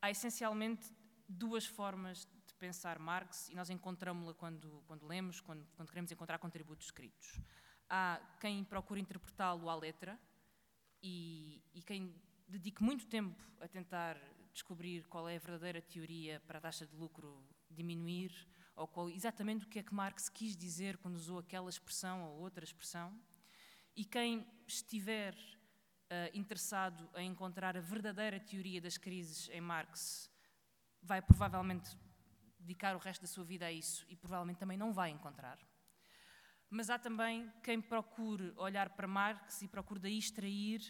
há essencialmente duas formas de pensar Marx e nós encontramos-la quando, quando lemos, quando, quando queremos encontrar contributos escritos. Há quem procura interpretá-lo à letra e, e quem dedique muito tempo a tentar descobrir qual é a verdadeira teoria para a taxa de lucro diminuir, ou qual, exatamente o que é que Marx quis dizer quando usou aquela expressão ou outra expressão. E quem estiver interessado em encontrar a verdadeira teoria das crises em Marx vai provavelmente dedicar o resto da sua vida a isso e provavelmente também não vai encontrar. Mas há também quem procure olhar para Marx e procure daí extrair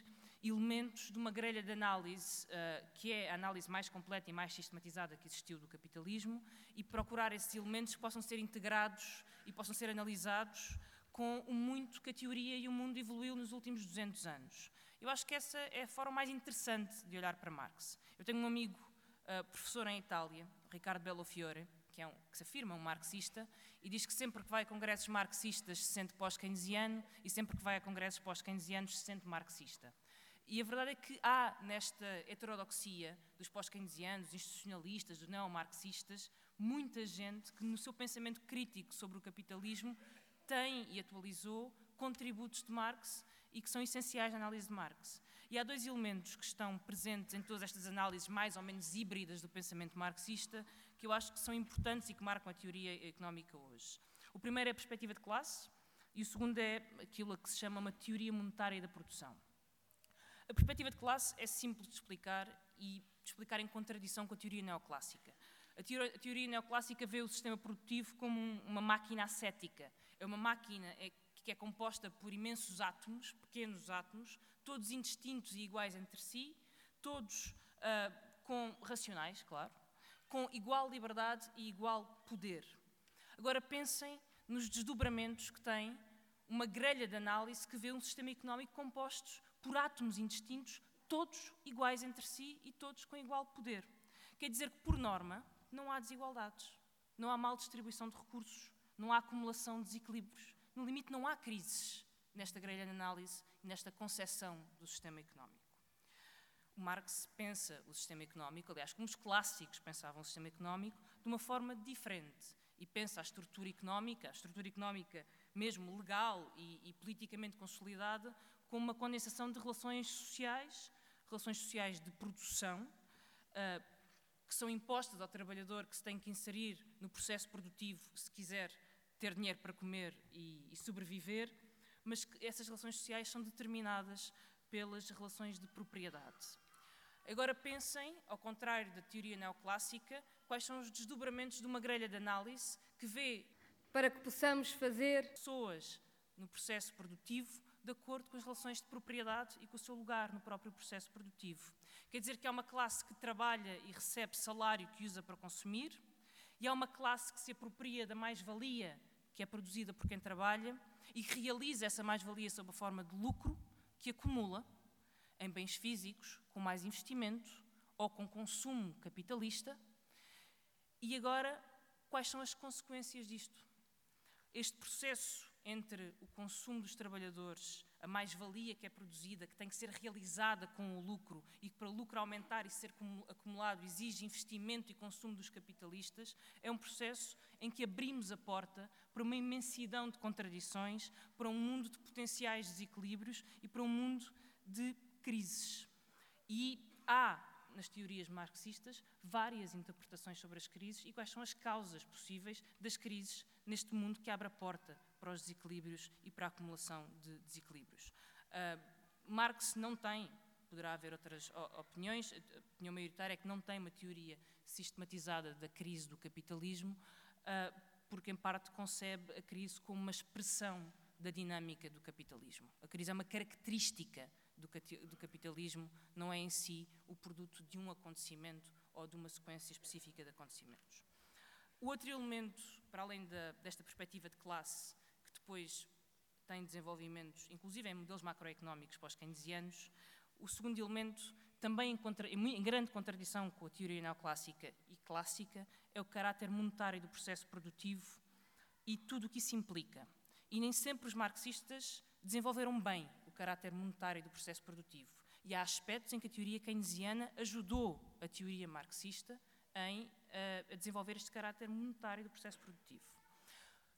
elementos de uma grelha de análise, uh, que é a análise mais completa e mais sistematizada que existiu do capitalismo, e procurar esses elementos que possam ser integrados e possam ser analisados com o muito que a teoria e o mundo evoluiu nos últimos 200 anos. Eu acho que essa é a forma mais interessante de olhar para Marx. Eu tenho um amigo uh, professor em Itália, Ricardo Bellofiore, que, é um, que se afirma um marxista, e diz que sempre que vai a congressos marxistas se sente pós-keynesiano e sempre que vai a congressos pós-keynesianos se sente marxista. E a verdade é que há nesta heterodoxia dos pós-keynesianos, dos institucionalistas, dos neomarxistas, muita gente que no seu pensamento crítico sobre o capitalismo tem e atualizou contributos de Marx e que são essenciais na análise de Marx. E há dois elementos que estão presentes em todas estas análises mais ou menos híbridas do pensamento marxista que eu acho que são importantes e que marcam a teoria económica hoje. O primeiro é a perspectiva de classe e o segundo é aquilo que se chama uma teoria monetária da produção. A perspectiva de classe é simples de explicar e de explicar em contradição com a teoria neoclássica. A teoria, a teoria neoclássica vê o sistema produtivo como um, uma máquina ascética. É uma máquina é, que é composta por imensos átomos, pequenos átomos, todos indistintos e iguais entre si, todos uh, com racionais, claro, com igual liberdade e igual poder. Agora pensem nos desdobramentos que tem uma grelha de análise que vê um sistema económico composto por átomos indistintos, todos iguais entre si e todos com igual poder. Quer dizer que, por norma, não há desigualdades, não há mal distribuição de recursos, não há acumulação de desequilíbrios. No limite, não há crises nesta grelha de análise e nesta concepção do sistema económico. O Marx pensa o sistema económico, aliás, como os clássicos pensavam o sistema económico, de uma forma diferente. E pensa a estrutura económica, a estrutura económica mesmo legal e, e politicamente consolidada, como uma condensação de relações sociais, relações sociais de produção, uh, que são impostas ao trabalhador que se tem que inserir no processo produtivo se quiser ter dinheiro para comer e, e sobreviver, mas que essas relações sociais são determinadas pelas relações de propriedade. Agora pensem, ao contrário da teoria neoclássica, quais são os desdobramentos de uma grelha de análise que vê para que possamos fazer pessoas no processo produtivo de acordo com as relações de propriedade e com o seu lugar no próprio processo produtivo. Quer dizer que há uma classe que trabalha e recebe salário que usa para consumir, e há uma classe que se apropria da mais-valia que é produzida por quem trabalha e realiza essa mais-valia sob a forma de lucro que acumula em bens físicos, com mais investimento ou com consumo capitalista. E agora, quais são as consequências disto? Este processo entre o consumo dos trabalhadores, a mais-valia que é produzida, que tem que ser realizada com o lucro e que para o lucro aumentar e ser acumulado exige investimento e consumo dos capitalistas, é um processo em que abrimos a porta para uma imensidão de contradições, para um mundo de potenciais desequilíbrios e para um mundo de crises. E há, nas teorias marxistas, várias interpretações sobre as crises e quais são as causas possíveis das crises neste mundo que abre a porta para os desequilíbrios e para a acumulação de desequilíbrios. Uh, Marx não tem, poderá haver outras opiniões, a opinião maioritária é que não tem uma teoria sistematizada da crise do capitalismo, uh, porque em parte concebe a crise como uma expressão da dinâmica do capitalismo. A crise é uma característica do capitalismo não é em si o produto de um acontecimento ou de uma sequência específica de acontecimentos. O outro elemento, para além da, desta perspectiva de classe, depois tem desenvolvimentos, inclusive em modelos macroeconómicos pós-keynesianos, o segundo elemento, também em, em grande contradição com a teoria neoclássica e clássica, é o caráter monetário do processo produtivo e tudo o que isso implica. E nem sempre os marxistas desenvolveram bem caráter monetário do processo produtivo. E há aspectos em que a teoria keynesiana ajudou a teoria marxista em uh, a desenvolver este caráter monetário do processo produtivo.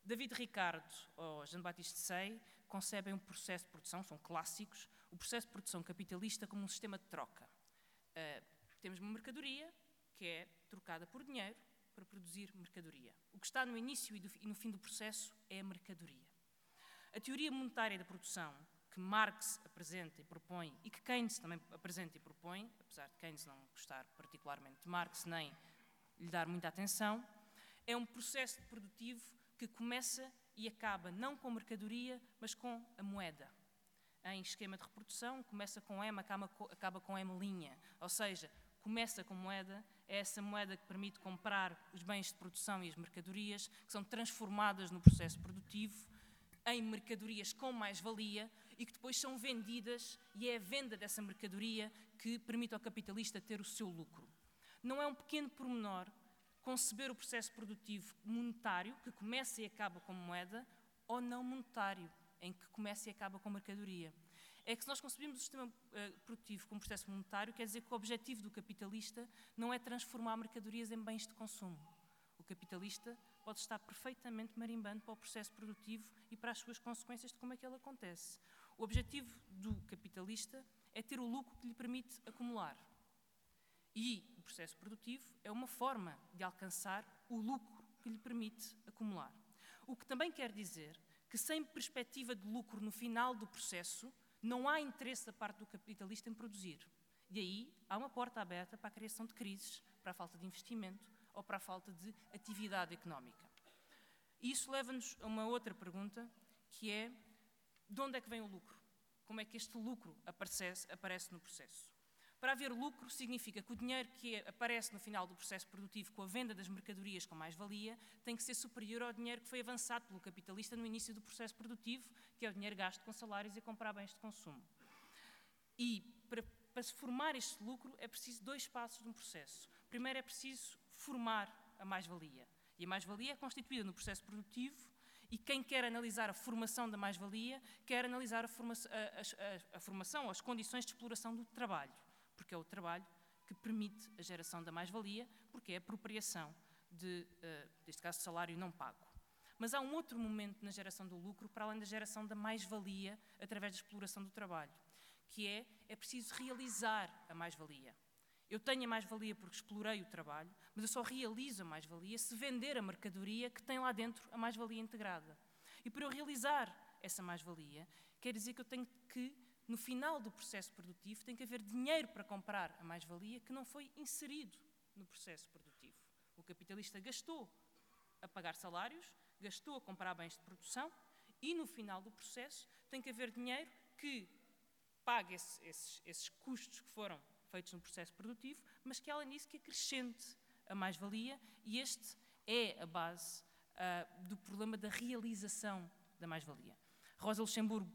David Ricardo ou Jean-Baptiste Say concebem um processo de produção, são clássicos, o processo de produção capitalista como um sistema de troca. Uh, temos uma mercadoria que é trocada por dinheiro para produzir mercadoria. O que está no início e no fim do processo é a mercadoria. A teoria monetária da produção, que Marx apresenta e propõe, e que Keynes também apresenta e propõe, apesar de Keynes não gostar particularmente de Marx nem lhe dar muita atenção, é um processo produtivo que começa e acaba não com mercadoria, mas com a moeda. Em esquema de reprodução, começa com M, acaba com M linha, ou seja, começa com moeda, é essa moeda que permite comprar os bens de produção e as mercadorias, que são transformadas no processo produtivo em mercadorias com mais-valia e que depois são vendidas, e é a venda dessa mercadoria que permite ao capitalista ter o seu lucro. Não é um pequeno pormenor conceber o processo produtivo monetário, que começa e acaba com moeda, ou não monetário, em que começa e acaba com mercadoria é que se nós concebimos o sistema uh, produtivo como processo monetário, quer dizer que o objetivo do capitalista não é transformar mercadorias em bens de consumo. O capitalista pode estar perfeitamente marimbando para o processo produtivo e para as suas consequências de como é que ele acontece. O objetivo do capitalista é ter o lucro que lhe permite acumular. E processo produtivo é uma forma de alcançar o lucro que lhe permite acumular. O que também quer dizer que, sem perspectiva de lucro no final do processo, não há interesse da parte do capitalista em produzir. E aí há uma porta aberta para a criação de crises, para a falta de investimento ou para a falta de atividade económica. E isso leva-nos a uma outra pergunta, que é de onde é que vem o lucro? Como é que este lucro aparece, aparece no processo? Para haver lucro, significa que o dinheiro que aparece no final do processo produtivo com a venda das mercadorias com mais-valia tem que ser superior ao dinheiro que foi avançado pelo capitalista no início do processo produtivo, que é o dinheiro gasto com salários e comprar bens de consumo. E para, para se formar este lucro é preciso dois passos de um processo. Primeiro é preciso formar a mais-valia. E a mais-valia é constituída no processo produtivo e quem quer analisar a formação da mais-valia quer analisar a, forma a, a, a formação, as condições de exploração do trabalho porque é o trabalho que permite a geração da mais-valia, porque é a apropriação de, uh, deste caso, salário não pago. Mas há um outro momento na geração do lucro, para além da geração da mais-valia através da exploração do trabalho, que é, é preciso realizar a mais-valia. Eu tenho a mais-valia porque explorei o trabalho, mas eu só realizo a mais-valia se vender a mercadoria que tem lá dentro a mais-valia integrada. E para eu realizar essa mais-valia, quer dizer que eu tenho que no final do processo produtivo tem que haver dinheiro para comprar a mais-valia que não foi inserido no processo produtivo. O capitalista gastou a pagar salários, gastou a comprar bens de produção e no final do processo tem que haver dinheiro que pague esse, esses, esses custos que foram feitos no processo produtivo, mas que além disso que acrescente a mais-valia e este é a base uh, do problema da realização da mais-valia. Rosa Luxemburgo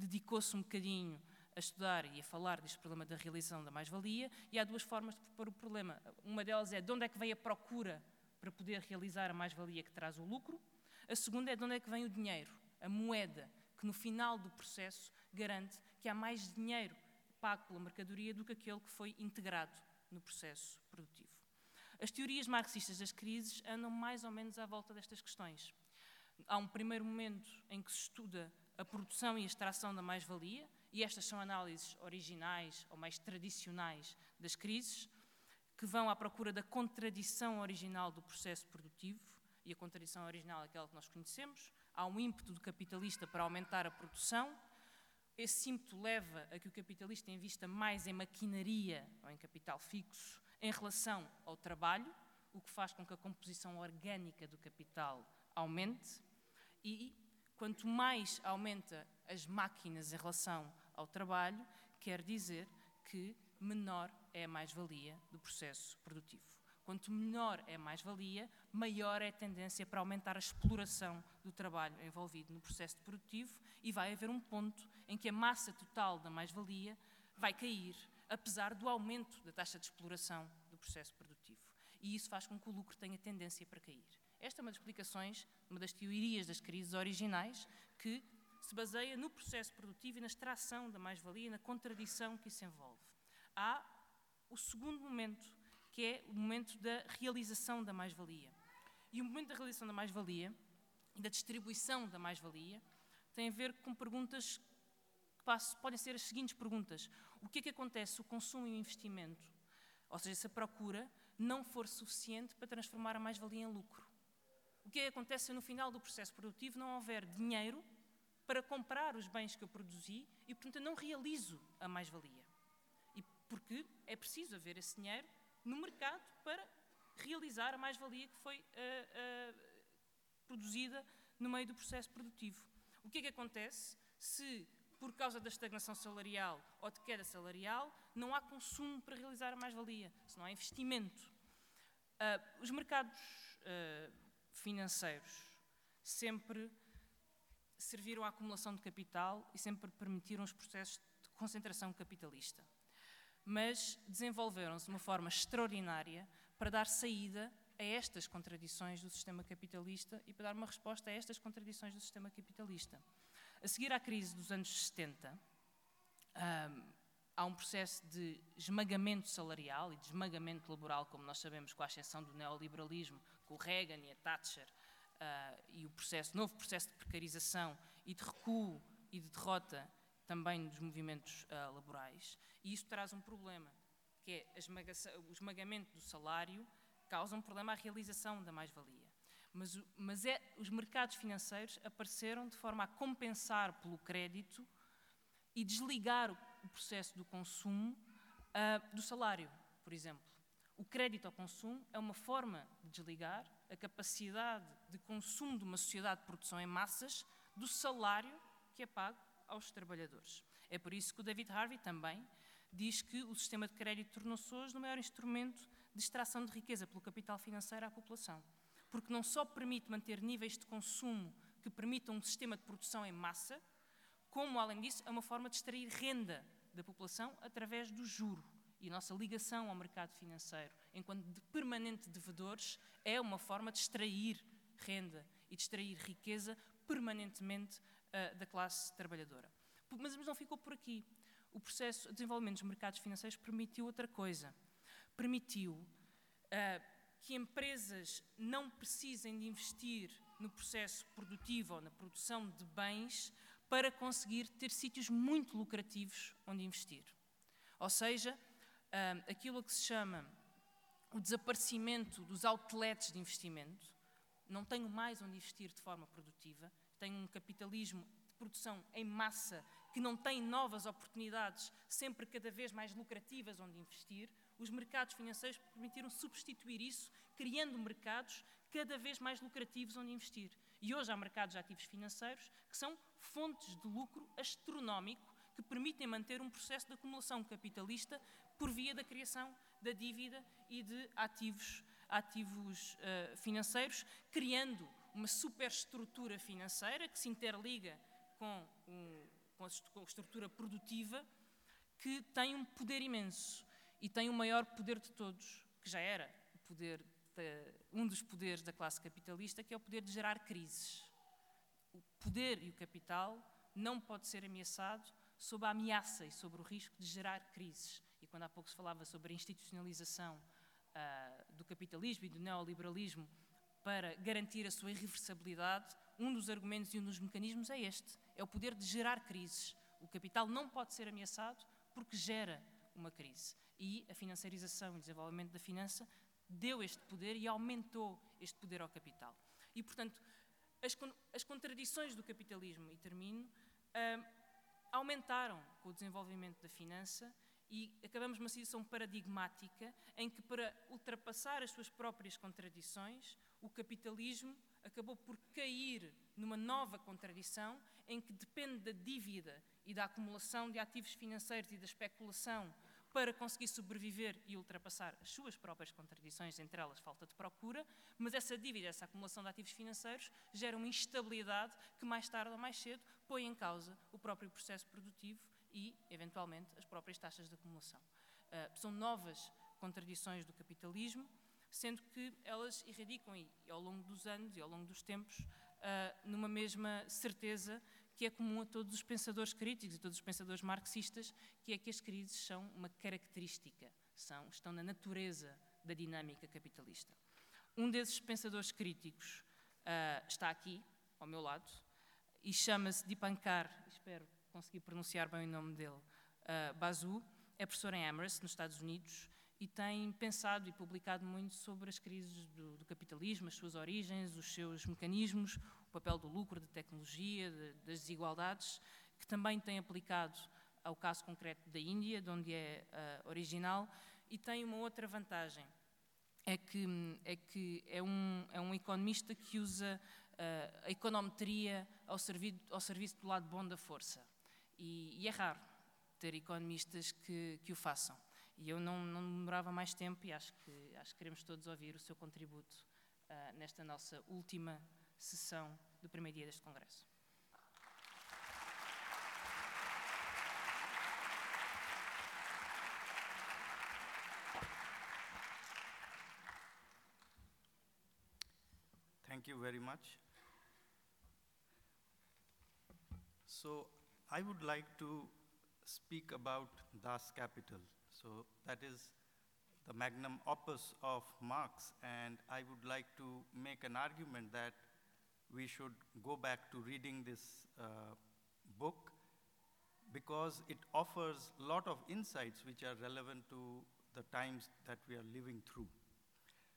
dedicou-se um bocadinho a estudar e a falar deste problema da realização da mais-valia, e há duas formas de pôr o problema. Uma delas é de onde é que vem a procura para poder realizar a mais-valia que traz o lucro, a segunda é de onde é que vem o dinheiro, a moeda, que no final do processo garante que há mais dinheiro pago pela mercadoria do que aquele que foi integrado no processo produtivo. As teorias marxistas das crises andam mais ou menos à volta destas questões. Há um primeiro momento em que se estuda a produção e a extração da mais-valia, e estas são análises originais ou mais tradicionais das crises, que vão à procura da contradição original do processo produtivo, e a contradição original é aquela que nós conhecemos. Há um ímpeto do capitalista para aumentar a produção. Esse ímpeto leva a que o capitalista invista mais em maquinaria ou em capital fixo em relação ao trabalho, o que faz com que a composição orgânica do capital aumente. E Quanto mais aumenta as máquinas em relação ao trabalho, quer dizer que menor é a mais-valia do processo produtivo. Quanto menor é a mais-valia, maior é a tendência para aumentar a exploração do trabalho envolvido no processo produtivo e vai haver um ponto em que a massa total da mais-valia vai cair, apesar do aumento da taxa de exploração do processo produtivo. E isso faz com que o lucro tenha tendência para cair. Esta é uma das explicações, uma das teorias das crises originais que se baseia no processo produtivo e na extração da mais-valia, na contradição que isso envolve. Há o segundo momento, que é o momento da realização da mais-valia. E o momento da realização da mais-valia e da distribuição da mais-valia tem a ver com perguntas que podem ser as seguintes perguntas. O que é que acontece o consumo e o investimento, ou seja, se a procura, não for suficiente para transformar a mais-valia em lucro? O que acontece se no final do processo produtivo não houver dinheiro para comprar os bens que eu produzi e, portanto, eu não realizo a mais-valia? E porque é preciso haver esse dinheiro no mercado para realizar a mais-valia que foi uh, uh, produzida no meio do processo produtivo. O que é que acontece se, por causa da estagnação salarial ou de queda salarial, não há consumo para realizar a mais-valia, se não há investimento? Uh, os mercados financeiros sempre serviram à acumulação de capital e sempre permitiram os processos de concentração capitalista. Mas desenvolveram-se de uma forma extraordinária para dar saída a estas contradições do sistema capitalista e para dar uma resposta a estas contradições do sistema capitalista. A seguir à crise dos anos 70, um, há um processo de esmagamento salarial e de esmagamento laboral, como nós sabemos, com a ascensão do neoliberalismo, com o Reagan e a Thatcher, uh, e o processo, novo processo de precarização e de recuo e de derrota também dos movimentos uh, laborais. E isso traz um problema, que é o esmagamento do salário causa um problema à realização da mais-valia. Mas, mas é, os mercados financeiros apareceram de forma a compensar pelo crédito e desligar o, o processo do consumo uh, do salário, por exemplo. O crédito ao consumo é uma forma de desligar a capacidade de consumo de uma sociedade de produção em massas do salário que é pago aos trabalhadores. É por isso que o David Harvey também diz que o sistema de crédito tornou-se hoje o maior instrumento de extração de riqueza pelo capital financeiro à população. Porque não só permite manter níveis de consumo que permitam um sistema de produção em massa, como, além disso, é uma forma de extrair renda da população através do juro. E a nossa ligação ao mercado financeiro, enquanto de permanente devedores, é uma forma de extrair renda e de extrair riqueza permanentemente uh, da classe trabalhadora. Mas não ficou por aqui. O processo de desenvolvimento dos mercados financeiros permitiu outra coisa. Permitiu uh, que empresas não precisem de investir no processo produtivo ou na produção de bens para conseguir ter sítios muito lucrativos onde investir. Ou seja, uh, aquilo que se chama o desaparecimento dos outlets de investimento, não tenho mais onde investir de forma produtiva, tenho um capitalismo de produção em massa que não tem novas oportunidades, sempre cada vez mais lucrativas onde investir, os mercados financeiros permitiram substituir isso, criando mercados cada vez mais lucrativos onde investir. E hoje há mercados de ativos financeiros que são fontes de lucro astronómico que permitem manter um processo de acumulação capitalista por via da criação da dívida e de ativos, ativos uh, financeiros, criando uma superestrutura financeira que se interliga com, um, com a estrutura produtiva que tem um poder imenso e tem o maior poder de todos, que já era o poder um dos poderes da classe capitalista, que é o poder de gerar crises. O poder e o capital não pode ser ameaçado sob a ameaça e sobre o risco de gerar crises. E quando há pouco se falava sobre a institucionalização uh, do capitalismo e do neoliberalismo para garantir a sua irreversibilidade, um dos argumentos e um dos mecanismos é este: é o poder de gerar crises. O capital não pode ser ameaçado porque gera uma crise. E a financiarização e o desenvolvimento da finança deu este poder e aumentou este poder ao capital. E, portanto, as, as contradições do capitalismo, e termino, uh, aumentaram com o desenvolvimento da finança e acabamos numa situação paradigmática em que, para ultrapassar as suas próprias contradições, o capitalismo acabou por cair numa nova contradição em que depende da dívida e da acumulação de ativos financeiros e da especulação para conseguir sobreviver e ultrapassar as suas próprias contradições, entre elas falta de procura, mas essa dívida, essa acumulação de ativos financeiros gera uma instabilidade que mais tarde ou mais cedo põe em causa o próprio processo produtivo e, eventualmente, as próprias taxas de acumulação. Uh, são novas contradições do capitalismo, sendo que elas erradicam, e, ao longo dos anos e ao longo dos tempos, uh, numa mesma certeza que é comum a todos os pensadores críticos e todos os pensadores marxistas, que é que as crises são uma característica, são, estão na natureza da dinâmica capitalista. Um desses pensadores críticos uh, está aqui, ao meu lado, e chama-se Dipankar, espero conseguir pronunciar bem o nome dele, uh, é professor em Amherst, nos Estados Unidos, e tem pensado e publicado muito sobre as crises do, do, capitalismo, as suas origens, os seus mecanismos, papel do lucro, da tecnologia, de, das desigualdades, que também tem aplicado ao caso concreto da Índia, de onde é uh, original, e tem uma outra vantagem, é que é, que é, um, é um economista que usa uh, a econometria ao, servido, ao serviço do lado bom da força. E, e é raro ter economistas que, que o façam. E eu não, não demorava mais tempo e acho que, acho que queremos todos ouvir o seu contributo uh, nesta nossa última sessão do primeiro dia deste Congresso. Thank you very much. So, I would like to speak about Das Kapital. So that is the magnum opus of Marx, and I would like to make an argument that we should go back to reading this uh, book because it offers a lot of insights which are relevant to the times that we are living through.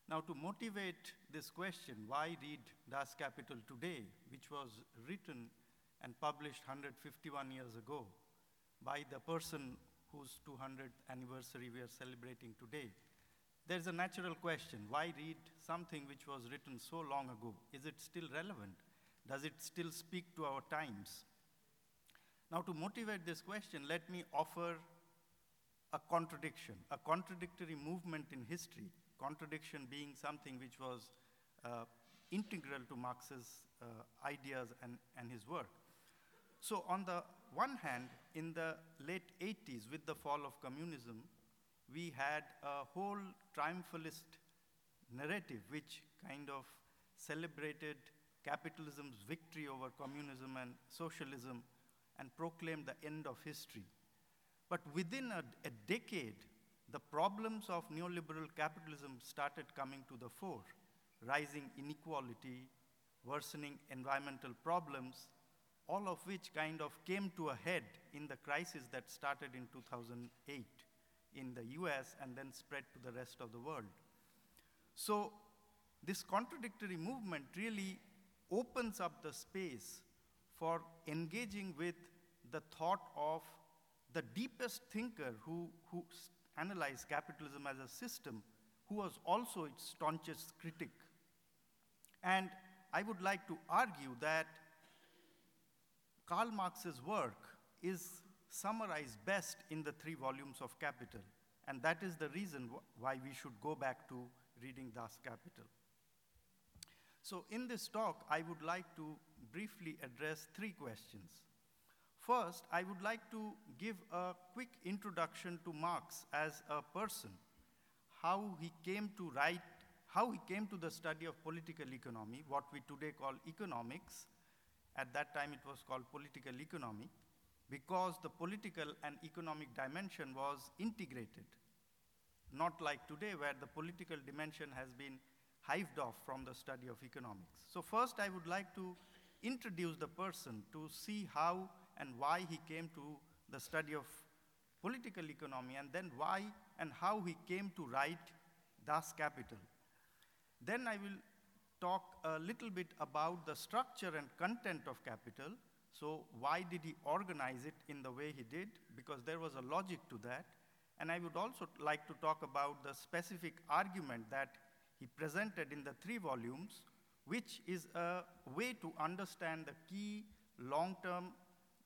Now, to motivate this question, why read Das Kapital today, which was written and published 151 years ago by the person whose 200th anniversary we are celebrating today, there's a natural question why read something which was written so long ago? Is it still relevant? Does it still speak to our times? Now, to motivate this question, let me offer a contradiction, a contradictory movement in history, contradiction being something which was uh, integral to Marx's uh, ideas and, and his work. So, on the one hand, in the late 80s, with the fall of communism, we had a whole triumphalist narrative which kind of celebrated capitalism's victory over communism and socialism and proclaimed the end of history. But within a, a decade, the problems of neoliberal capitalism started coming to the fore rising inequality, worsening environmental problems, all of which kind of came to a head in the crisis that started in 2008 in the US and then spread to the rest of the world. So, this contradictory movement really opens up the space for engaging with the thought of the deepest thinker who, who analyzed capitalism as a system, who was also its staunchest critic. And I would like to argue that Karl Marx's work is summarized best in the three volumes of Capital, and that is the reason wh- why we should go back to reading Das Kapital. So, in this talk, I would like to briefly address three questions. First, I would like to give a quick introduction to Marx as a person, how he came to write, how he came to the study of political economy, what we today call economics, at that time, it was called political economy because the political and economic dimension was integrated. Not like today, where the political dimension has been hived off from the study of economics. So, first, I would like to introduce the person to see how and why he came to the study of political economy, and then why and how he came to write Das Kapital. Then I will talk a little bit about the structure and content of capital. So, why did he organize it in the way he did? Because there was a logic to that. And I would also like to talk about the specific argument that he presented in the three volumes, which is a way to understand the key long term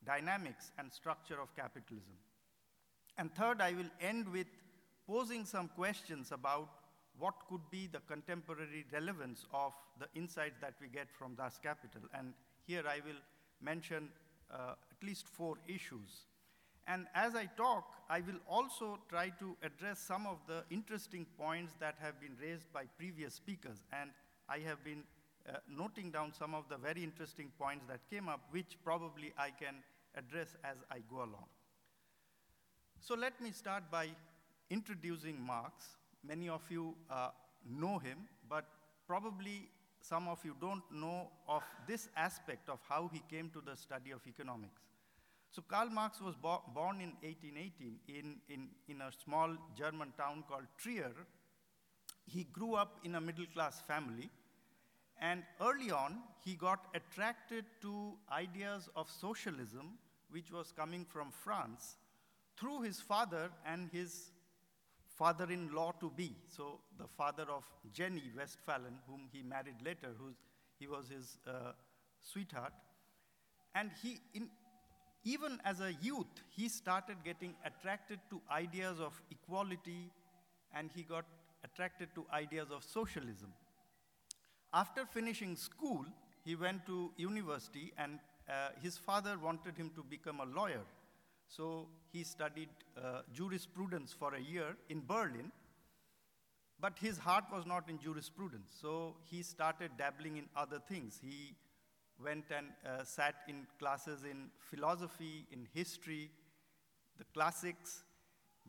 dynamics and structure of capitalism. And third, I will end with posing some questions about what could be the contemporary relevance of the insights that we get from Das Kapital. And here I will mention uh, at least four issues. And as I talk, I will also try to address some of the interesting points that have been raised by previous speakers. And I have been uh, noting down some of the very interesting points that came up, which probably I can address as I go along. So let me start by introducing Marx. Many of you uh, know him, but probably some of you don't know of this aspect of how he came to the study of economics. So Karl Marx was bo born in 1818 in, in, in a small German town called Trier. He grew up in a middle class family, and early on, he got attracted to ideas of socialism, which was coming from France, through his father and his father in law to be. So, the father of Jenny Westphalen, whom he married later, who's, he was his uh, sweetheart. And he, in, even as a youth, he started getting attracted to ideas of equality and he got attracted to ideas of socialism. After finishing school, he went to university and uh, his father wanted him to become a lawyer. So he studied uh, jurisprudence for a year in Berlin, but his heart was not in jurisprudence. So he started dabbling in other things. He went and uh, sat in classes in philosophy, in history, the classics.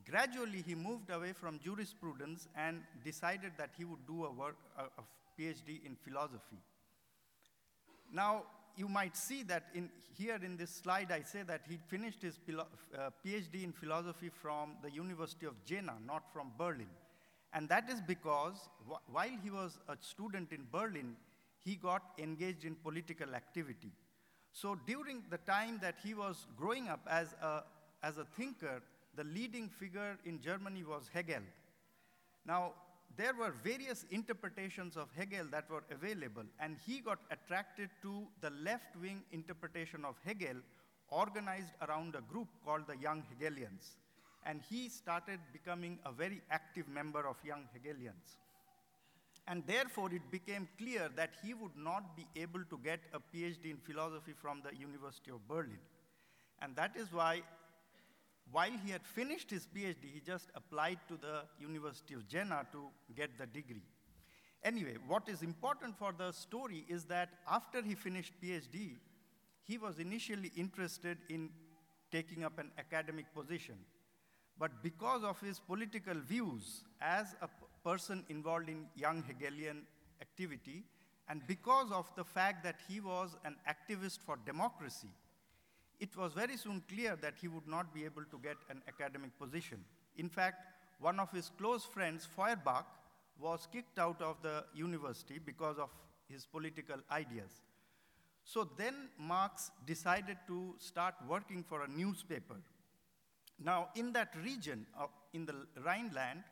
Gradually, he moved away from jurisprudence and decided that he would do a, work, a, a PhD in philosophy. Now, you might see that in, here in this slide, I say that he finished his uh, PhD in philosophy from the University of Jena, not from Berlin. And that is because wh while he was a student in Berlin, he got engaged in political activity. So during the time that he was growing up as a, as a thinker, the leading figure in Germany was Hegel. Now, there were various interpretations of Hegel that were available, and he got attracted to the left wing interpretation of Hegel, organized around a group called the Young Hegelians. And he started becoming a very active member of Young Hegelians. And therefore, it became clear that he would not be able to get a PhD in philosophy from the University of Berlin. And that is why while he had finished his PhD, he just applied to the University of Jena to get the degree. Anyway, what is important for the story is that after he finished PhD, he was initially interested in taking up an academic position. But because of his political views as a person involved in young Hegelian activity, and because of the fact that he was an activist for democracy, it was very soon clear that he would not be able to get an academic position. In fact, one of his close friends, Feuerbach, was kicked out of the university because of his political ideas. So then Marx decided to start working for a newspaper. Now, in that region, uh, in the Rhineland,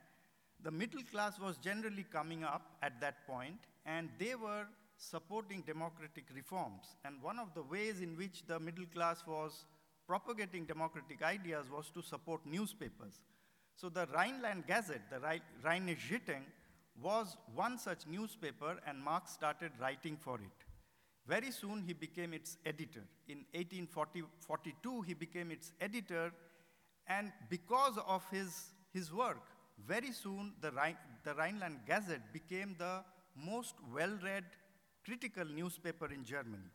the middle class was generally coming up at that point, and they were supporting democratic reforms. And one of the ways in which the middle class was propagating democratic ideas was to support newspapers. So the Rhineland Gazette, the Rheinische Zeitung, was one such newspaper, and Marx started writing for it. Very soon, he became its editor. In 1842, he became its editor, and because of his, his work, very soon the, Rhine, the Rhineland Gazette became the most well read critical newspaper in Germany.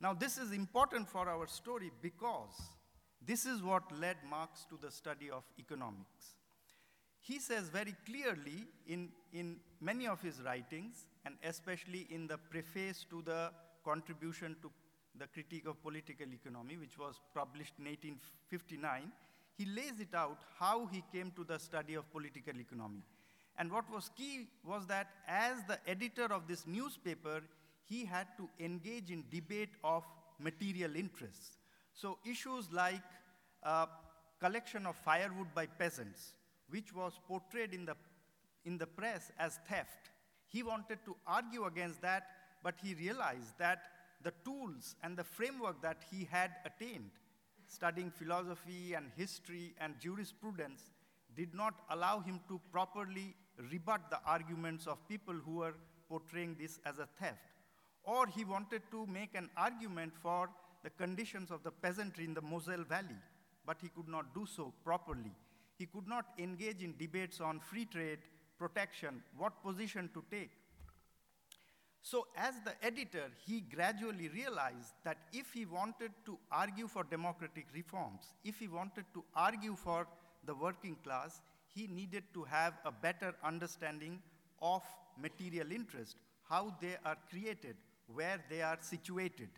Now, this is important for our story because this is what led Marx to the study of economics. He says very clearly in, in many of his writings, and especially in the preface to the contribution to the critique of political economy, which was published in 1859, he lays it out how he came to the study of political economy. And what was key was that as the editor of this newspaper, he had to engage in debate of material interests. So issues like uh, collection of firewood by peasants, which was portrayed in the, in the press as theft. He wanted to argue against that, but he realized that the tools and the framework that he had attained, studying philosophy and history and jurisprudence, did not allow him to properly rebut the arguments of people who were portraying this as a theft or he wanted to make an argument for the conditions of the peasantry in the Moselle Valley, but he could not do so properly. He could not engage in debates on free trade, protection, what position to take. So, as the editor, he gradually realized that if he wanted to argue for democratic reforms, if he wanted to argue for the working class, he needed to have a better understanding of material interest, how they are created, where they are situated.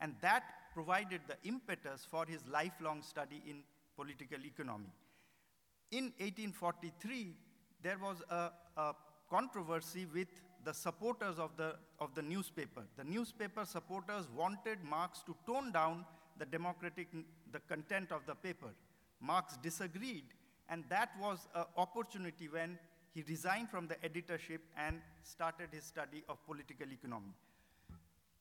And that provided the impetus for his lifelong study in political economy. In 1843, there was a, a controversy with the supporters of the, of the newspaper. The newspaper supporters wanted Marx to tone down the democratic, the content of the paper. Marx disagreed, and that was an opportunity when he resigned from the editorship and started his study of political economy.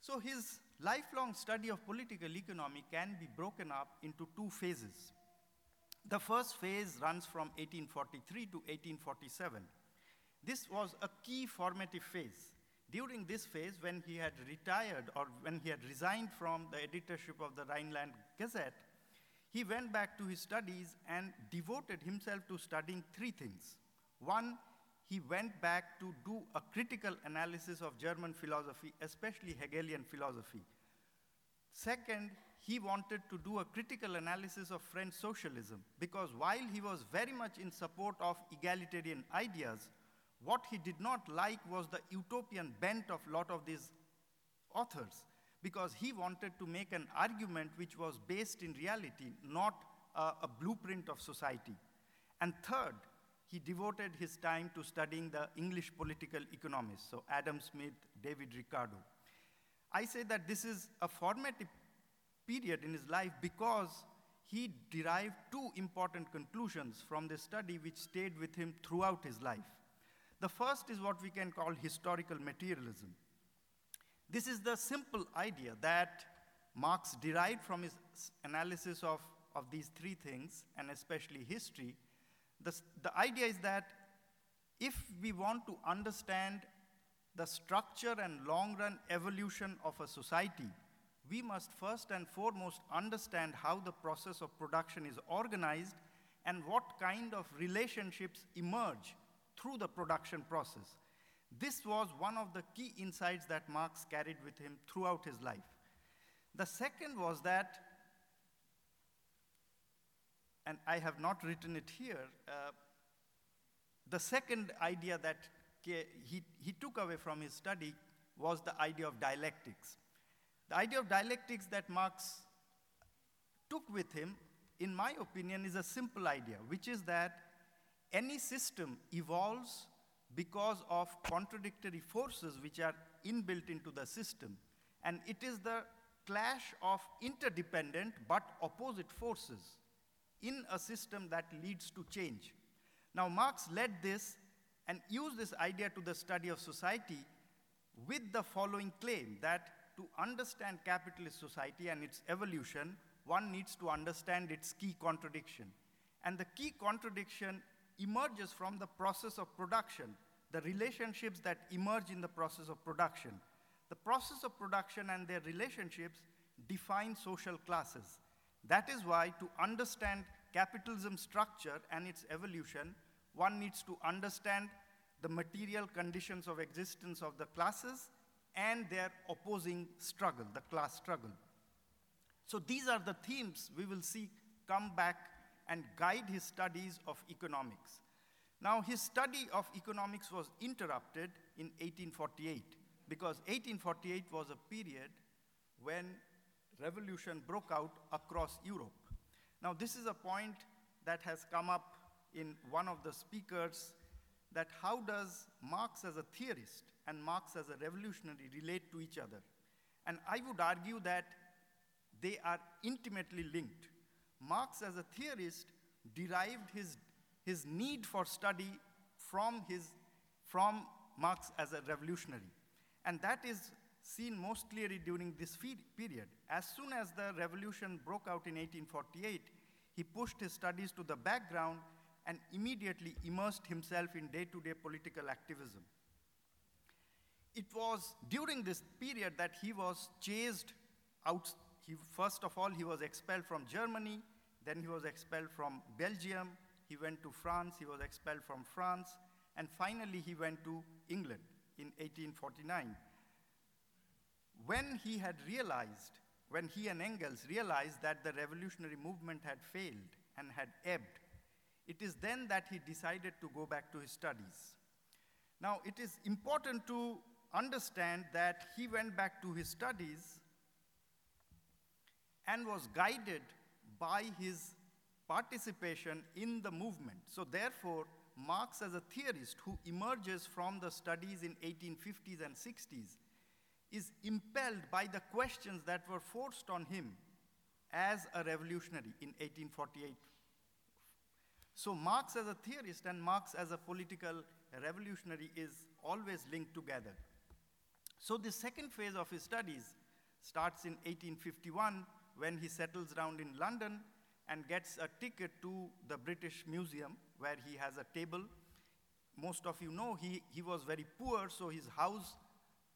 So his lifelong study of political economy can be broken up into two phases. The first phase runs from 1843 to 1847. This was a key formative phase. During this phase, when he had retired or when he had resigned from the editorship of the Rhineland Gazette, he went back to his studies and devoted himself to studying three things. One, he went back to do a critical analysis of German philosophy, especially Hegelian philosophy. Second, he wanted to do a critical analysis of French socialism because while he was very much in support of egalitarian ideas, what he did not like was the utopian bent of a lot of these authors because he wanted to make an argument which was based in reality, not a, a blueprint of society. And third, he devoted his time to studying the English political economists, so Adam Smith, David Ricardo. I say that this is a formative period in his life because he derived two important conclusions from this study which stayed with him throughout his life. The first is what we can call historical materialism. This is the simple idea that Marx derived from his analysis of, of these three things, and especially history. The, the idea is that if we want to understand the structure and long run evolution of a society, we must first and foremost understand how the process of production is organized and what kind of relationships emerge through the production process. This was one of the key insights that Marx carried with him throughout his life. The second was that, and I have not written it here, uh, the second idea that he, he took away from his study was the idea of dialectics. The idea of dialectics that Marx took with him, in my opinion, is a simple idea, which is that any system evolves because of contradictory forces which are inbuilt into the system. And it is the clash of interdependent but opposite forces in a system that leads to change. Now, Marx led this and used this idea to the study of society with the following claim that to understand capitalist society and its evolution, one needs to understand its key contradiction. And the key contradiction emerges from the process of production, the relationships that emerge in the process of production. The process of production and their relationships define social classes. That is why, to understand capitalism structure and its evolution, one needs to understand the material conditions of existence of the classes and their opposing struggle, the class struggle. So these are the themes we will see come back and guide his studies of economics. Now, his study of economics was interrupted in 1848 because 1848 was a period when revolution broke out across Europe. Now, this is a point that has come up in one of the speakers that how does Marx as a theorist and Marx as a revolutionary relate to each other? And I would argue that they are intimately linked. Marx as a theorist derived his, his need for study from, his, from Marx as a revolutionary. And that is seen most clearly during this period. As soon as the revolution broke out in 1848, he pushed his studies to the background and immediately immersed himself in day to day political activism. It was during this period that he was chased out. He, first of all, he was expelled from Germany, then he was expelled from Belgium, he went to France, he was expelled from France, and finally he went to England in 1849. when he had realized, when he and Engels realized that the revolutionary movement had failed and had ebbed, it is then that he decided to go back to his studies. Now, it is important to understand that he went back to his studies and was guided by his participation in the movement. So, therefore, Marx, as a theorist who emerges from the studies in 1850s and 60s, is impelled by the questions that were forced on him as a revolutionary in 1848. So, Marx as a theorist and Marx as a political revolutionary is always linked together. So, the second phase of his studies starts in 1851 when he settles down in London and gets a ticket to the British Museum where he has a table. Most of you know he, he was very poor, so his house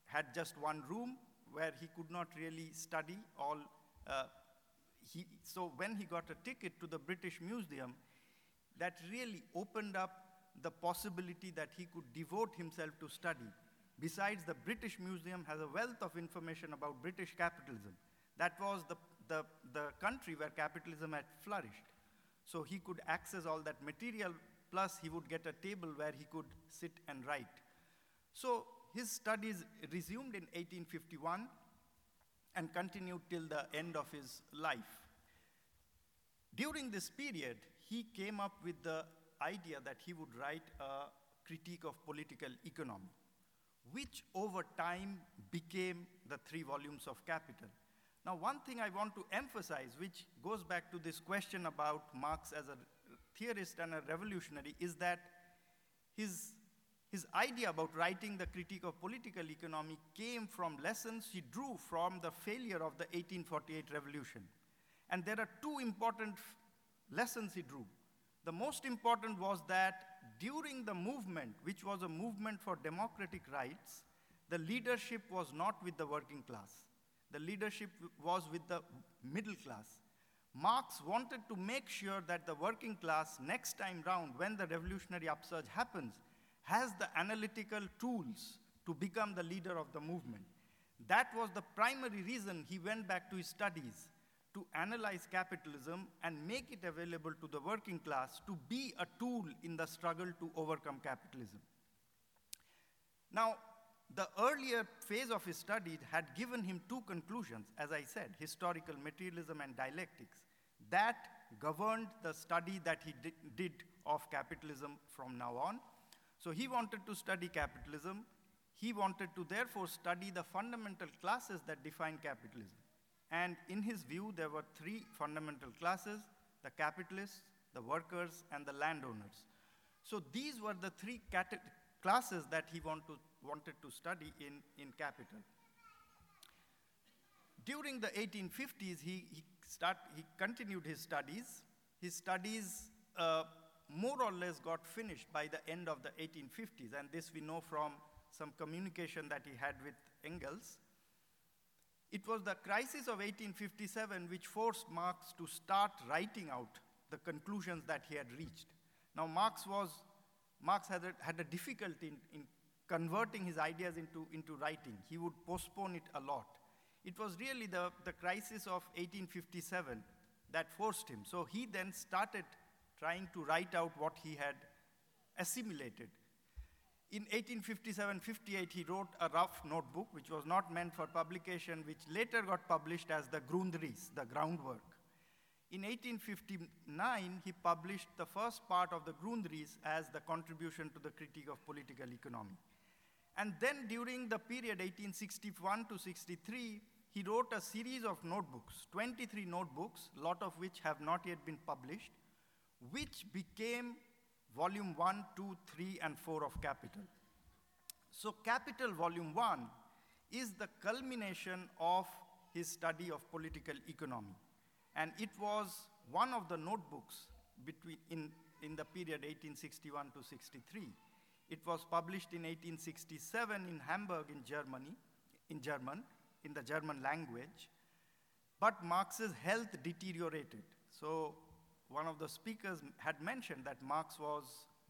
had just one room where he could not really study all. Uh, he, so when he got a ticket to the British Museum, that really opened up the possibility that he could devote himself to study. Besides, the British Museum has a wealth of information about British capitalism. That was the the, the country where capitalism had flourished. So he could access all that material, plus he would get a table where he could sit and write. So his studies resumed in 1851 and continued till the end of his life. During this period, he came up with the idea that he would write a critique of political economy, which over time became the three volumes of Capital. Now, one thing I want to emphasize, which goes back to this question about Marx as a theorist and a revolutionary, is that his, his idea about writing the critique of political economy came from lessons he drew from the failure of the 1848 revolution. And there are two important lessons he drew. The most important was that during the movement, which was a movement for democratic rights, the leadership was not with the working class the leadership was with the middle class. Marx wanted to make sure that the working class, next time round, when the revolutionary upsurge happens, has the analytical tools to become the leader of the movement. That was the primary reason he went back to his studies to analyze capitalism and make it available to the working class to be a tool in the struggle to overcome capitalism. Now, the earlier phase of his study had given him two conclusions, as I said, historical materialism and dialectics, that governed the study that he did, of capitalism from now on. So he wanted to study capitalism. He wanted to therefore study the fundamental classes that define capitalism. And in his view, there were three fundamental classes the capitalists, the workers, and the landowners. So these were the three classes that he want to, wanted to study in, in Capital. During the 1850s, he, he, start, he continued his studies. His studies uh, more or less got finished by the end of the 1850s, and this we know from some communication that he had with Engels. It was the crisis of 1857 which forced Marx to start writing out the conclusions that he had reached. Now, Marx was Marx had a, had a difficulty in, in converting his ideas into, into writing. He would postpone it a lot. It was really the, the crisis of 1857 that forced him. So he then started trying to write out what he had assimilated. In 1857-58, he wrote a rough notebook, which was not meant for publication, which later got published as the Grundrisse, the groundwork. In 1859, he published the first part of the Grundrisse as the contribution to the critique of political economy. And then during the period 1861 to 63, he wrote a series of notebooks, 23 notebooks, a lot of which have not yet been published, which became volume 1, 2, 3, and 4 of Capital. So, Capital Volume 1 is the culmination of his study of political economy. And it was one of the notebooks between in, in the period 1861 to 63. It was published in 1867 in Hamburg in Germany, in German, in the German language. But Marx's health deteriorated. So one of the speakers had mentioned that Marx was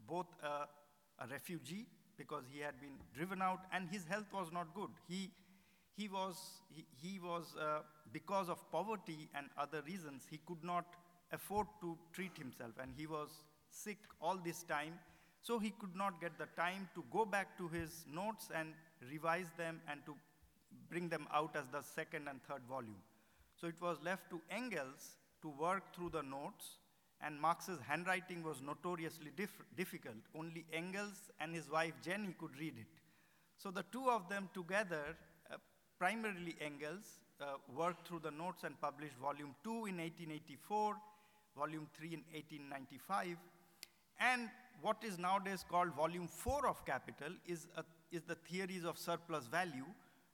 both a, a refugee because he had been driven out and his health was not good. He, he was, he, he was uh, because of poverty and other reasons, he could not afford to treat himself, and he was sick all this time. So he could not get the time to go back to his notes and revise them and to bring them out as the second and third volume. So it was left to Engels to work through the notes, and Marx's handwriting was notoriously dif- difficult. Only Engels and his wife Jenny could read it. So the two of them together, primarily Engels, uh, worked through the notes and published volume 2 in 1884, volume 3 in 1895, and what is nowadays called volume 4 of Capital is, a, is the theories of surplus value,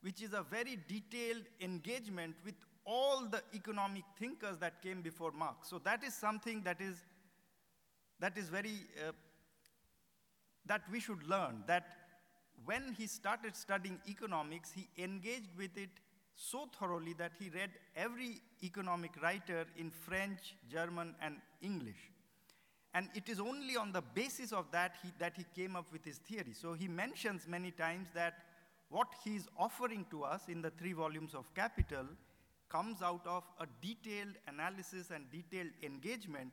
which is a very detailed engagement with all the economic thinkers that came before Marx. So that is something that is, that is very, uh, that we should learn, that when he started studying economics, he engaged with it so thoroughly that he read every economic writer in French, German, and English. And it is only on the basis of that he, that he came up with his theory. So he mentions many times that what he is offering to us in the three volumes of Capital comes out of a detailed analysis and detailed engagement,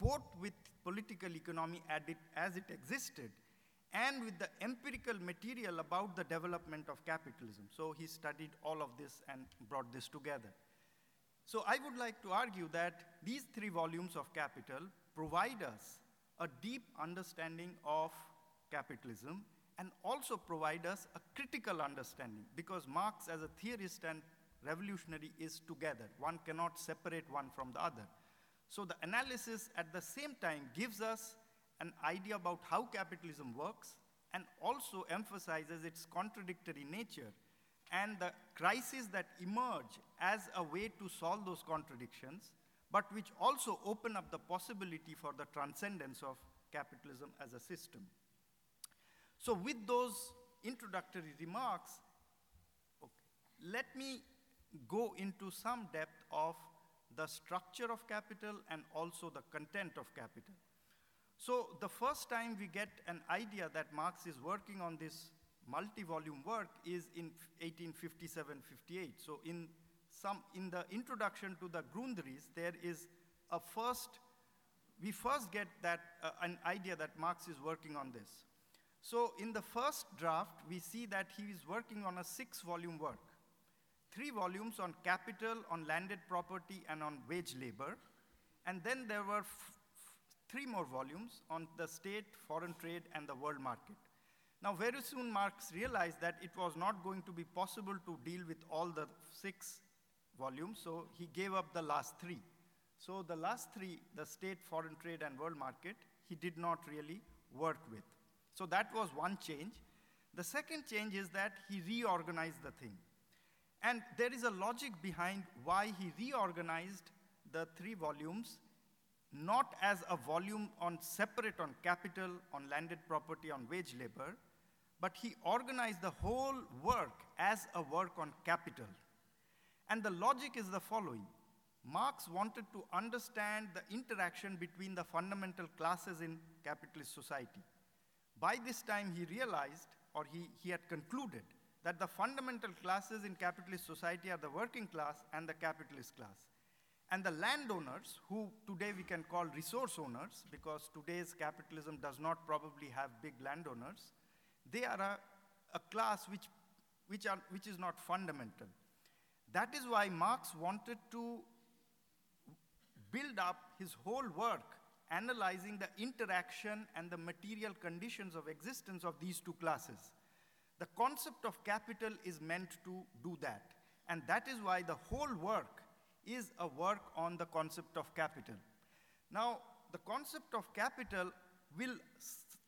both with political economy as it existed and with the empirical material about the development of capitalism. So he studied all of this and brought this together. So I would like to argue that these three volumes of Capital provide us a deep understanding of capitalism and also provide us a critical understanding because Marx, as a theorist and revolutionary, is together. One cannot separate one from the other. So the analysis at the same time gives us an idea about how capitalism works and also emphasizes its contradictory nature and the crises that emerge as a way to solve those contradictions, but which also open up the possibility for the transcendence of capitalism as a system. So, with those introductory remarks, okay, let me go into some depth of the structure of capital and also the content of capital. So, the first time we get an idea that Marx is working on this multi volume work is in 1857 58. So, in, some, in the introduction to the Grundrisse, there is a first, we first get that, uh, an idea that Marx is working on this. So, in the first draft, we see that he is working on a six volume work three volumes on capital, on landed property, and on wage labor. And then there were three more volumes on the state, foreign trade, and the world market. Now, very soon Marx realized that it was not going to be possible to deal with all the six volumes, so he gave up the last three. So, the last three, the state, foreign trade, and world market, he did not really work with. So, that was one change. The second change is that he reorganized the thing. And there is a logic behind why he reorganized the three volumes, not as a volume on separate on capital, on landed property, on wage labor, but he organized the whole work as a work on capital. And the logic is the following Marx wanted to understand the interaction between the fundamental classes in capitalist society. By this time, he realized, or he, he had concluded, that the fundamental classes in capitalist society are the working class and the capitalist class. And the landowners, who today we can call resource owners, because today's capitalism does not probably have big landowners, they are a, a class which, which, are, which is not fundamental. That is why Marx wanted to build up his whole work analyzing the interaction and the material conditions of existence of these two classes. The concept of capital is meant to do that. And that is why the whole work is a work on the concept of capital. Now, the concept of capital will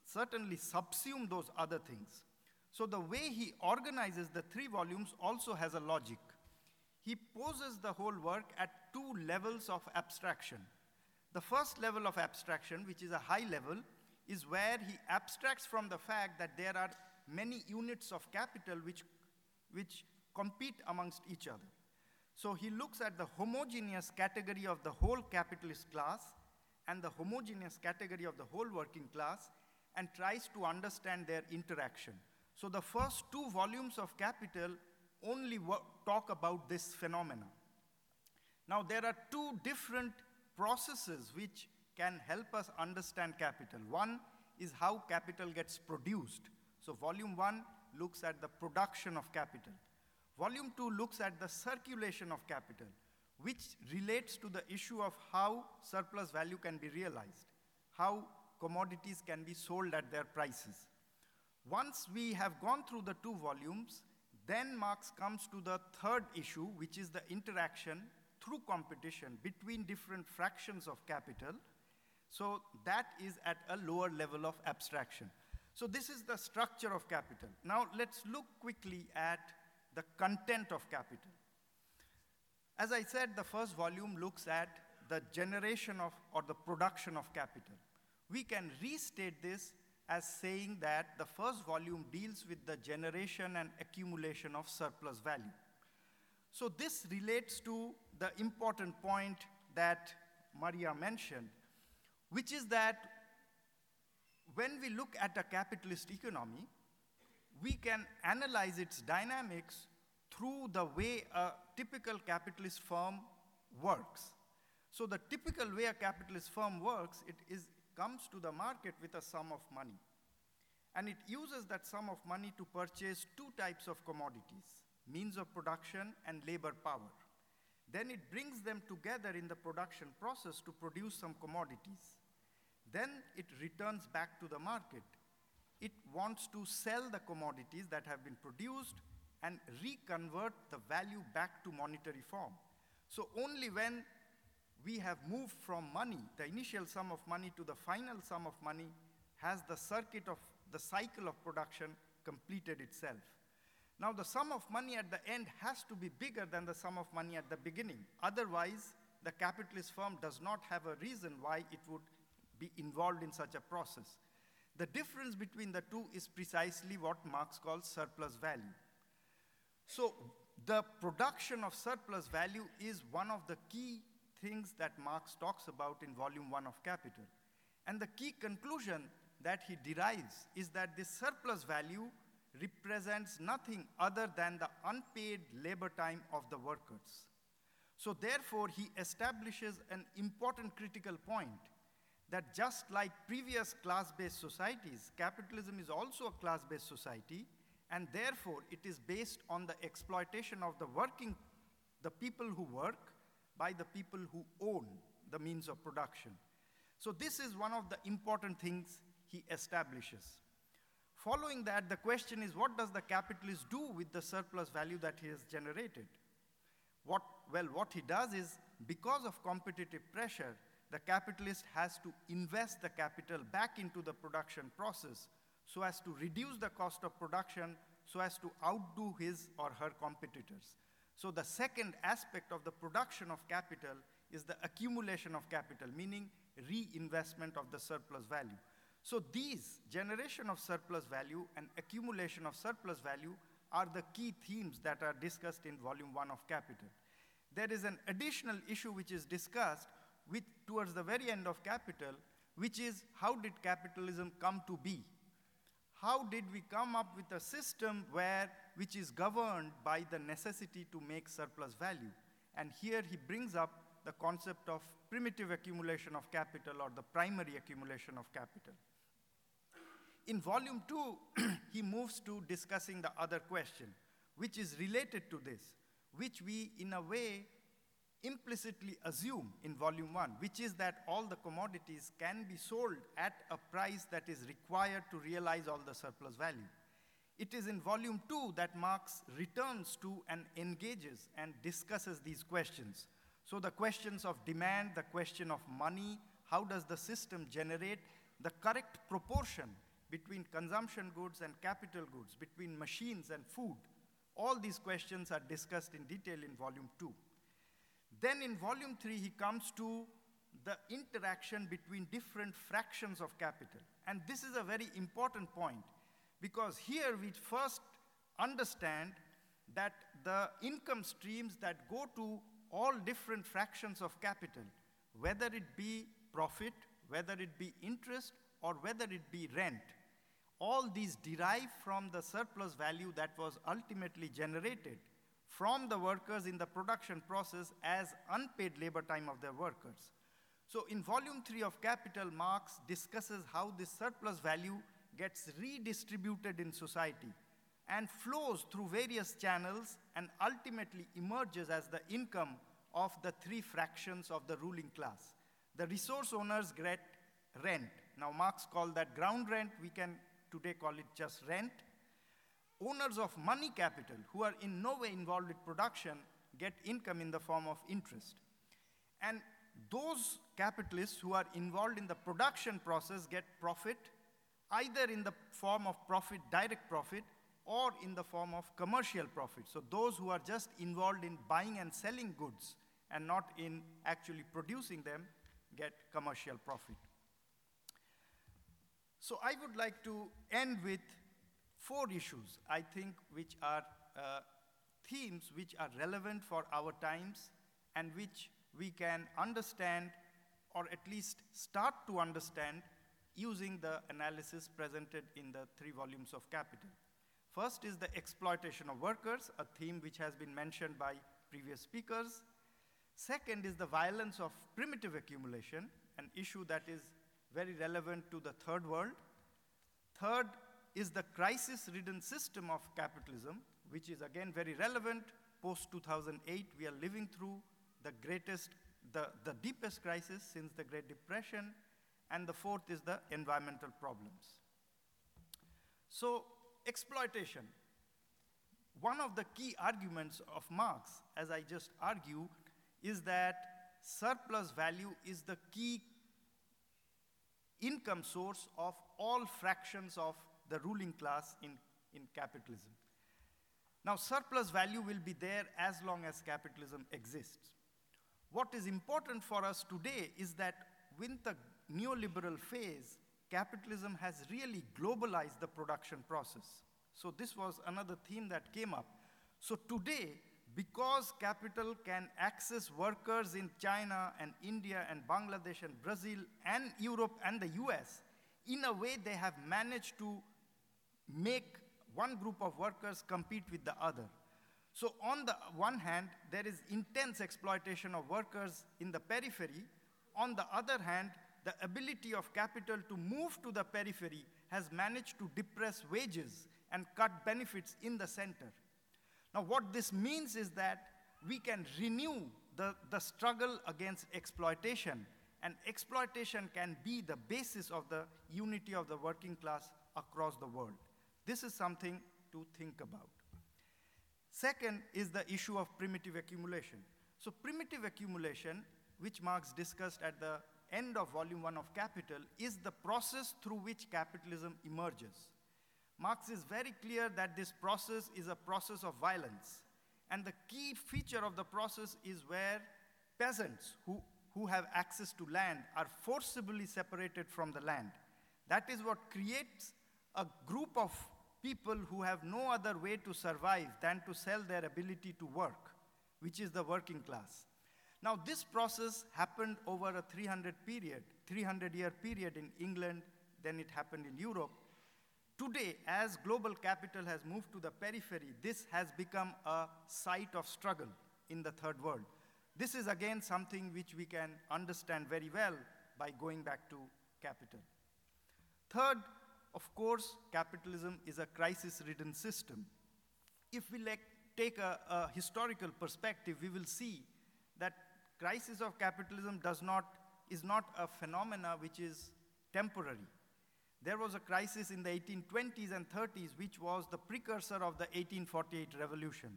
certainly subsume those other things. So, the way he organizes the three volumes also has a logic. He poses the whole work at two levels of abstraction. The first level of abstraction, which is a high level, is where he abstracts from the fact that there are many units of capital which, which compete amongst each other. So he looks at the homogeneous category of the whole capitalist class and the homogeneous category of the whole working class and tries to understand their interaction. So the first two volumes of Capital only talk about this phenomena. Now, there are two different processes which can help us understand capital. One is how capital gets produced. So, volume one looks at the production of capital. Volume two looks at the circulation of capital, which relates to the issue of how surplus value can be realized, how commodities can be sold at their prices. Once we have gone through the two volumes, then Marx comes to the third issue, which is the interaction through competition between different fractions of capital. So that is at a lower level of abstraction. So this is the structure of capital. Now let's look quickly at the content of capital. As I said, the first volume looks at the generation of or the production of capital. We can restate this as saying that the first volume deals with the generation and accumulation of surplus value. So this relates to the important point that Maria mentioned, which is that when we look at a capitalist economy, we can analyze its dynamics through the way a typical capitalist firm works. So the typical way a capitalist firm works, it is, comes to the market with a sum of money. And it uses that sum of money to purchase two types of commodities, means of production and labor power. Then it brings them together in the production process to produce some commodities. Then it returns back to the market. It wants to sell the commodities that have been produced and reconvert the value back to monetary form. So only when we have moved from money, the initial sum of money, to the final sum of money, has the circuit of the cycle of production completed itself. Now, the sum of money at the end has to be bigger than the sum of money at the beginning. Otherwise, the capitalist firm does not have a reason why it would be involved in such a process. The difference between the two is precisely what Marx calls surplus value. So, the production of surplus value is one of the key things that Marx talks about in volume 1 of Capital. And the key conclusion that he derives is that this surplus value represents nothing other than the unpaid labor time of the workers. So, therefore, he establishes an important critical point that just like previous class based societies, capitalism is also a class based society, and therefore it is based on the exploitation of the working, the people who work by the people who own the means of production. So, this is one of the important things he establishes. Following that, the question is what does the capitalist do with the surplus value that he has generated? What, well, what he does is because of competitive pressure, the capitalist has to invest the capital back into the production process so as to reduce the cost of production, so as to outdo his or her competitors. So, the second aspect of the production of capital is the accumulation of capital, meaning reinvestment of the surplus value. So, these generation of surplus value and accumulation of surplus value are the key themes that are discussed in volume 1 of Capital. There is an additional issue which is discussed towards the very end of Capital, which is how did capitalism come to be? How did we come up with a system where, which is governed by the necessity to make surplus value? And here he brings up the concept of primitive accumulation of capital or the primary accumulation of capital. In volume two, he moves to discussing the other question, which is related to this, which we, in a way, implicitly assume in volume one, which is that all the commodities can be sold at a price that is required to realize all the surplus value. It is in volume two that Marx returns to and engages and discusses these questions. So, the questions of demand, the question of money, how does the system generate the correct proportion between consumption goods and capital goods, between machines and food. All these questions are discussed in detail in volume 2. Then in volume 3, he comes to the interaction between different fractions of capital. And this is a very important point because here we first understand that the income streams that go to all different fractions of capital, whether it be profit, whether it be interest, or whether it be rent, all these derive from the surplus value that was ultimately generated from the workers in the production process as unpaid labor time of their workers. So in volume 3 of Capital, Marx discusses how this surplus value gets redistributed in society and flows through various channels and ultimately emerges as the income of the three fractions of the ruling class. The resource owners get rent. Now, Marx called that ground rent, we can today call it just rent. Owners of money capital, who are in no way involved with production, get income in the form of interest. And those capitalists who are involved in the production process get profit either in the form of profit, direct profit, or in the form of commercial profit. So those who are just involved in buying and selling goods and not in actually producing them get commercial profit. So I would like to end with four issues, I think, which are uh, themes which are relevant for our times and which we can understand or at least start to understand using the analysis presented in the three volumes of Capital. First is the exploitation of workers, a theme which has been mentioned by previous speakers. Second is the violence of primitive accumulation, an issue that is very relevant to the third world. Third is the crisis ridden system of capitalism, which is again very relevant. Post 2008, we are living through the greatest, the, the deepest crisis since the Great Depression. And the fourth is the environmental problems. So, exploitation. One of the key arguments of Marx, as I just argued, is that surplus value is the key income source of all fractions of the ruling class in, in capitalism. Now, surplus value will be there as long as capitalism exists. What is important for us today is that with the neoliberal phase, capitalism has really globalized the production process. So, this was another theme that came up. So, today, because capital can access workers in China and India and Bangladesh and Brazil and Europe and the US, in a way they have managed to make one group of workers compete with the other. So, on the one hand, there is intense exploitation of workers in the periphery. On the other hand, the ability of capital to move to the periphery has managed to depress wages and cut benefits in the center. Now, what this means is that we can renew the, the struggle against exploitation, and exploitation can be the basis of the unity of the working class across the world. This is something to think about. Second is the issue of primitive accumulation. So, primitive accumulation, which Marx discussed at the end of volume one of Capital is the process through which capitalism emerges. Marx is very clear that this process is a process of violence. And the key feature of the process is where peasants who, who have access to land are forcibly separated from the land. That is what creates a group of people who have no other way to survive than to sell their ability to work, which is the working class. Now, this process happened over a 300 period, 300 year period in England, then it happened in Europe. Today, as global capital has moved to the periphery, this has become a site of struggle in the third world. This is again something which we can understand very well by going back to capital. Third, of course, capitalism is a crisis ridden system. If we like, take a, a historical perspective, we will see that crisis of capitalism does not, is not a phenomena which is temporary. There was a crisis in the 1820s and 30s, which was the precursor of the 1848 revolution.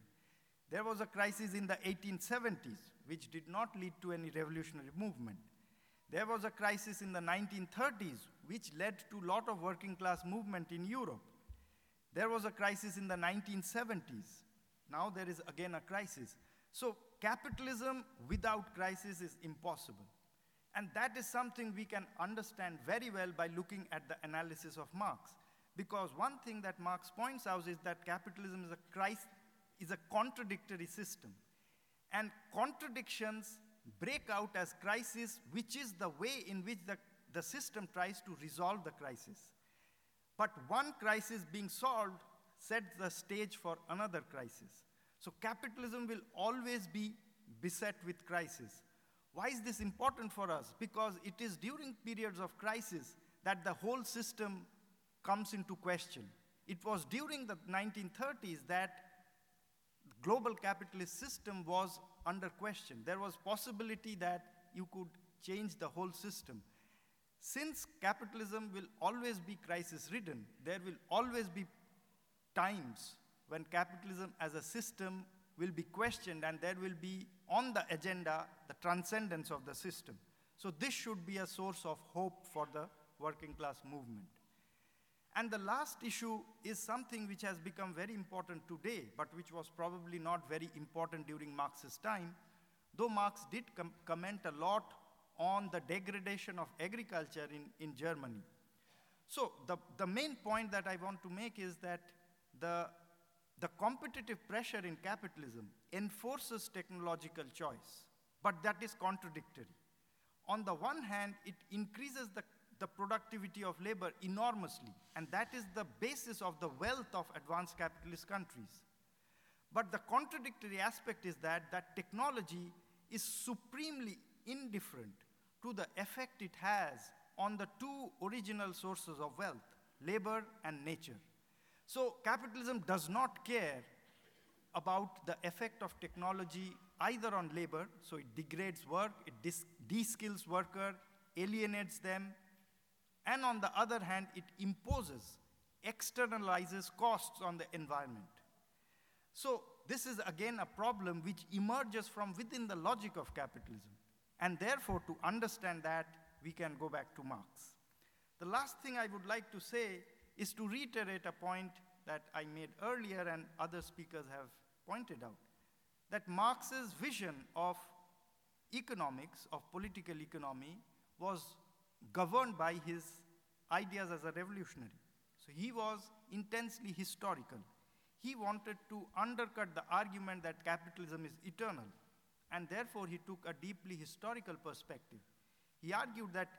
There was a crisis in the 1870s, which did not lead to any revolutionary movement. There was a crisis in the 1930s, which led to a lot of working class movement in Europe. There was a crisis in the 1970s. Now there is again a crisis. So capitalism without crisis is impossible. And that is something we can understand very well by looking at the analysis of Marx. Because one thing that Marx points out is that capitalism is a, is a contradictory system. And contradictions break out as crisis, which is the way in which the, the system tries to resolve the crisis. But one crisis being solved sets the stage for another crisis. So capitalism will always be beset with crisis. Why is this important for us? Because it is during periods of crisis that the whole system comes into question. It was during the 1930s that the global capitalist system was under question. There was possibility that you could change the whole system. Since capitalism will always be crisis ridden, there will always be times when capitalism as a system will be questioned and there will be on the agenda the transcendence of the system. So, this should be a source of hope for the working class movement. And the last issue is something which has become very important today, but which was probably not very important during Marx's time, though Marx did com comment a lot on the degradation of agriculture in, in Germany. So, the, the main point that I want to make is that the, the competitive pressure in capitalism enforces technological choice, but that is contradictory. On the one hand, it increases the, the productivity of labor enormously, and that is the basis of the wealth of advanced capitalist countries. But the contradictory aspect is that that technology is supremely indifferent to the effect it has on the two original sources of wealth, labor and nature. So capitalism does not care about the effect of technology either on labor, so it degrades work, it de-skills worker, alienates them, and on the other hand, it imposes, externalizes costs on the environment. So this is again a problem which emerges from within the logic of capitalism. And therefore, to understand that, we can go back to Marx. The last thing I would like to say is to reiterate a point that I made earlier and other speakers have pointed out that Marx's vision of economics, of political economy, was governed by his ideas as a revolutionary. So he was intensely historical. He wanted to undercut the argument that capitalism is eternal, and therefore he took a deeply historical perspective. He argued that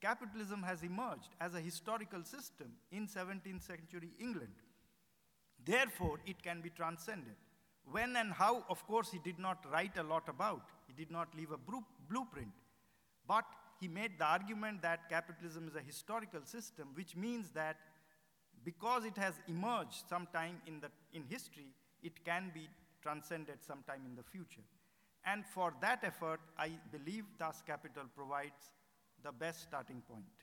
capitalism has emerged as a historical system in 17th century England. Therefore, it can be transcended. When and how, of course, he did not write a lot about. He did not leave a blueprint. But he made the argument that capitalism is a historical system, which means that because it has emerged sometime in, the, in history, it can be transcended sometime in the future. And for that effort, I believe Das Kapital provides the best starting point.